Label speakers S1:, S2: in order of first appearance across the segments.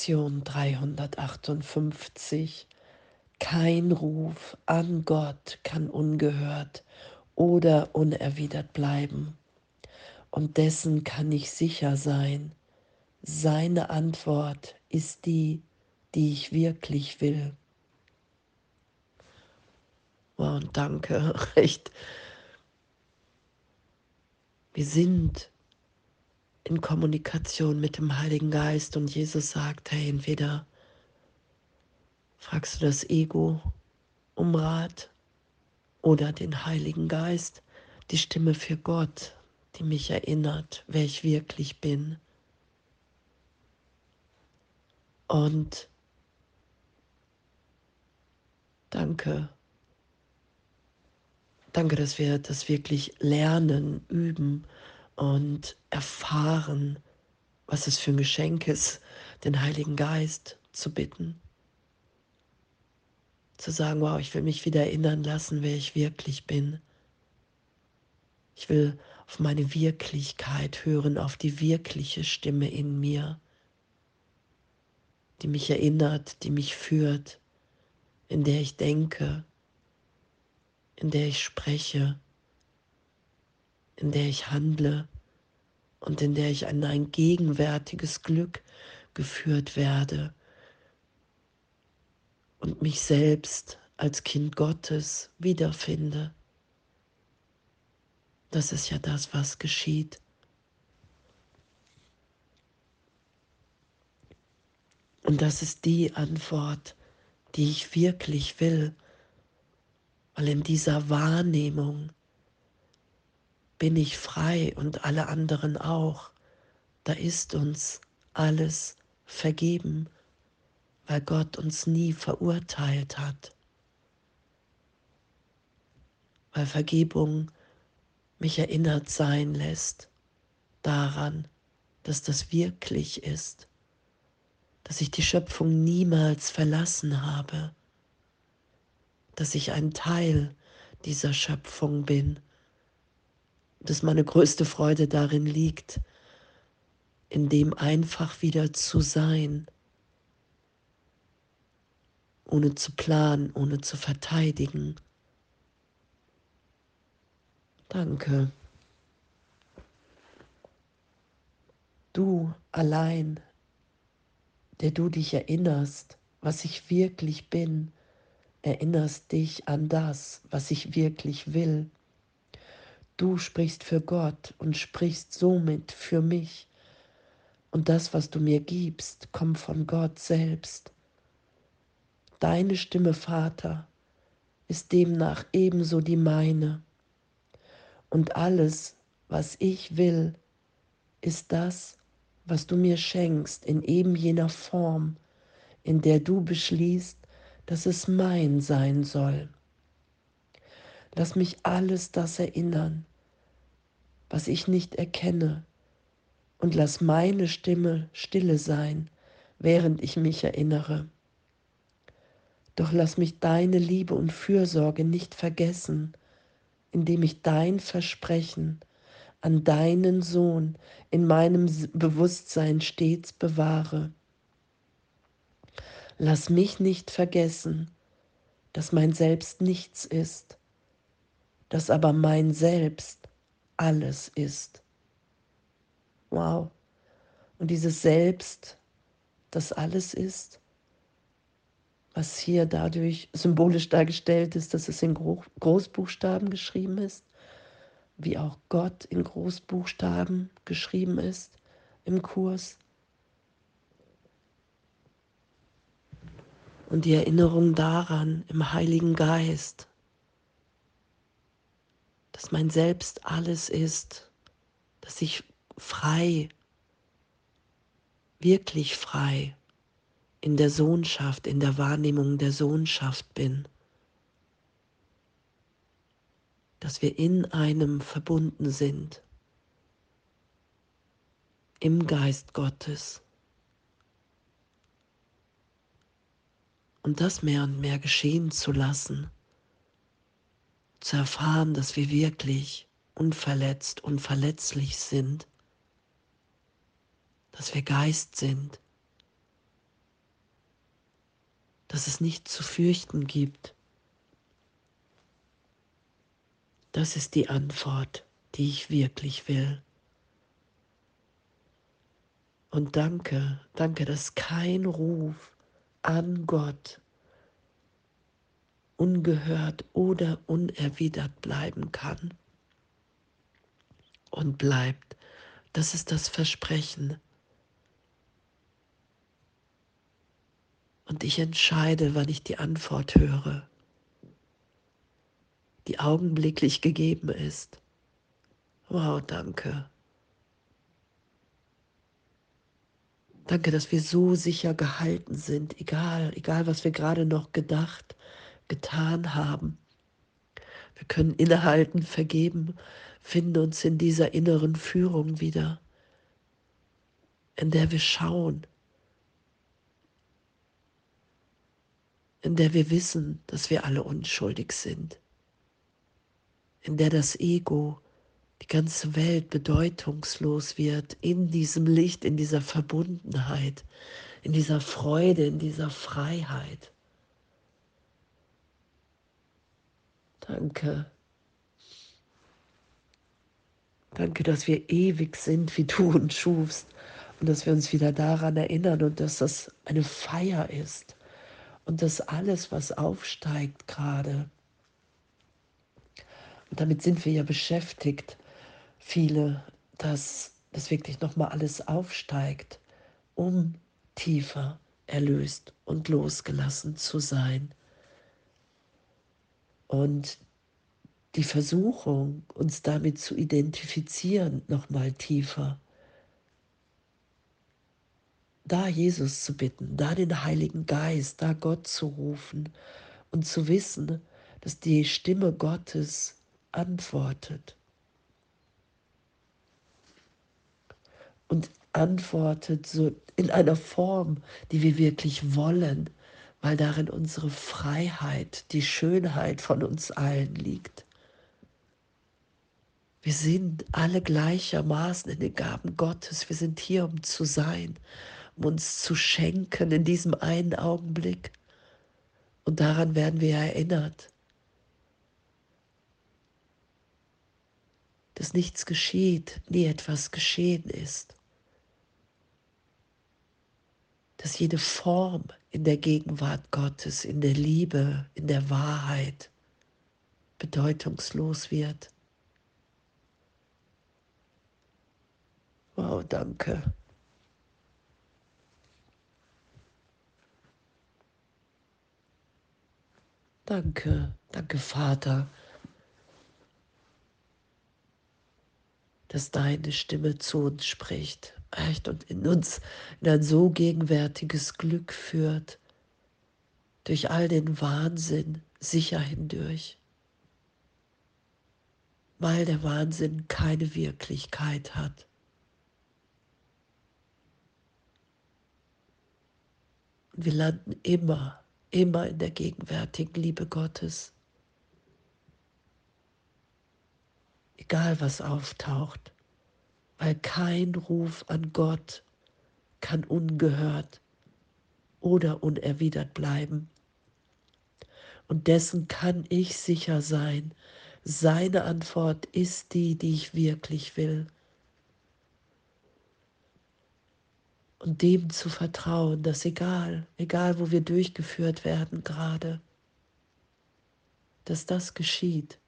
S1: Lektion 358. Kein Ruf an Gott kann ungehört oder unerwidert bleiben. Und dessen kann ich sicher sein. Seine Antwort ist die, die ich wirklich will. Und danke, recht. Wir sind in Kommunikation mit dem Heiligen Geist und Jesus sagt, hey, entweder fragst du das Ego um Rat oder den Heiligen Geist, die Stimme für Gott, die mich erinnert, wer ich wirklich bin. Und danke. Danke, dass wir das wirklich lernen, üben und erfahren, was es für ein Geschenk ist, den Heiligen Geist zu bitten. Zu sagen, wow, ich will mich wieder erinnern lassen, wer ich wirklich bin. Ich will auf meine Wirklichkeit hören, auf die wirkliche Stimme in mir, die mich erinnert, die mich führt, in der ich denke, in der ich spreche, in der ich handle und in der ich an ein gegenwärtiges Glück geführt werde und mich selbst als Kind Gottes wiederfinde. Das ist ja das, was geschieht. Und das ist die Antwort, die ich wirklich will, weil in dieser Wahrnehmung bin ich frei und alle anderen auch. Da ist uns alles vergeben, weil Gott uns nie verurteilt hat. Weil Vergebung mich erinnert sein lässt daran, dass das wirklich ist, dass ich die Schöpfung niemals verlassen habe, dass ich ein Teil dieser Schöpfung bin dass meine größte Freude darin liegt, in dem einfach wieder zu sein, ohne zu planen, ohne zu verteidigen. Danke. Du allein, der du dich erinnerst, was ich wirklich bin, erinnerst dich an das, was ich wirklich will. Du sprichst für Gott und sprichst somit für mich. Und das, was du mir gibst, kommt von Gott selbst. Deine Stimme, Vater, ist demnach ebenso die meine. Und alles, was ich will, ist das, was du mir schenkst in eben jener Form, in der du beschließt, dass es mein sein soll. Lass mich alles das erinnern, was ich nicht erkenne, und lass meine Stimme stille sein, während ich mich erinnere. Doch lass mich deine Liebe und Fürsorge nicht vergessen, indem ich dein Versprechen an deinen Sohn in meinem Bewusstsein stets bewahre. Lass mich nicht vergessen, dass mein Selbst nichts ist, dass aber mein Selbst alles ist. Wow. Und dieses Selbst, das alles ist, was hier dadurch symbolisch dargestellt ist, dass es in Großbuchstaben geschrieben ist, wie auch Gott in Großbuchstaben geschrieben ist im Kurs. Und die Erinnerung daran im Heiligen Geist, dass mein Selbst alles ist, dass ich frei, wirklich frei in der Sohnschaft, in der Wahrnehmung der Sohnschaft bin, dass wir in einem verbunden sind, im Geist Gottes. Und das mehr und mehr geschehen zu lassen zu erfahren, dass wir wirklich unverletzt und verletzlich sind, dass wir Geist sind, dass es nichts zu fürchten gibt. Das ist die Antwort, die ich wirklich will. Und danke, danke, dass kein Ruf an Gott ungehört oder unerwidert bleiben kann und bleibt. Das ist das Versprechen. Und ich entscheide, wann ich die Antwort höre, die augenblicklich gegeben ist. Wow, danke. Danke, dass wir so sicher gehalten sind, egal, egal was wir gerade noch gedacht, getan haben. Wir können innehalten, vergeben, finden uns in dieser inneren Führung wieder, in der wir schauen, in der wir wissen, dass wir alle unschuldig sind, in der das Ego, die ganze Welt bedeutungslos wird, in diesem Licht, in dieser Verbundenheit, in dieser Freude, in dieser Freiheit. Danke. Danke, dass wir ewig sind, wie du uns schufst. Und dass wir uns wieder daran erinnern und dass das eine Feier ist. Und dass alles, was aufsteigt gerade, und damit sind wir ja beschäftigt, viele, dass das wirklich nochmal alles aufsteigt, um tiefer erlöst und losgelassen zu sein. Und die Versuchung, uns damit zu identifizieren, nochmal tiefer. Da Jesus zu bitten, da den Heiligen Geist, da Gott zu rufen und zu wissen, dass die Stimme Gottes antwortet. Und antwortet so in einer Form, die wir wirklich wollen, weil darin unsere Freiheit, die Schönheit von uns allen liegt. Wir sind alle gleichermaßen in den Gaben Gottes. Wir sind hier, um zu sein, um uns zu schenken in diesem einen Augenblick. Und daran werden wir erinnert, dass nichts geschieht, nie etwas geschehen ist. Dass jede Form in der Gegenwart Gottes, in der Liebe, in der Wahrheit bedeutungslos wird. Wow, danke. Danke, danke Vater, dass deine Stimme zu uns spricht, echt und in uns in ein so gegenwärtiges Glück führt, durch all den Wahnsinn sicher hindurch, weil der Wahnsinn keine Wirklichkeit hat. Wir landen immer, immer in der gegenwärtigen Liebe Gottes. Egal was auftaucht, weil kein Ruf an Gott kann ungehört oder unerwidert bleiben. Und dessen kann ich sicher sein. Seine Antwort ist die, die ich wirklich will. und dem zu vertrauen, dass egal, egal wo wir durchgeführt werden gerade, dass das geschieht,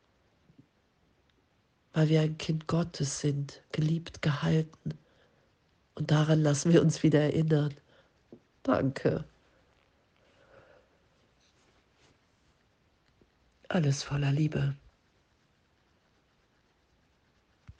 S1: weil wir ein Kind Gottes sind, geliebt, gehalten. Und daran lassen wir uns wieder erinnern. Danke. Alles voller Liebe.